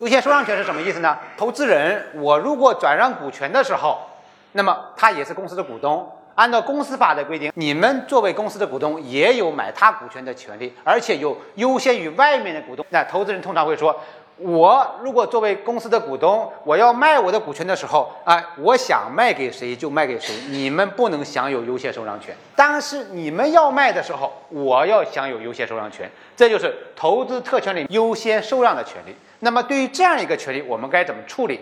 优先受让权是什么意思呢？投资人我如果转让股权的时候，那么他也是公司的股东。按照公司法的规定，你们作为公司的股东也有买他股权的权利，而且有优先于外面的股东。那投资人通常会说，我如果作为公司的股东，我要卖我的股权的时候，哎，我想卖给谁就卖给谁，你们不能享有优先受让权。但是你们要卖的时候，我要享有优先受让权，这就是投资特权里优先受让的权利。那么对于这样一个权利，我们该怎么处理？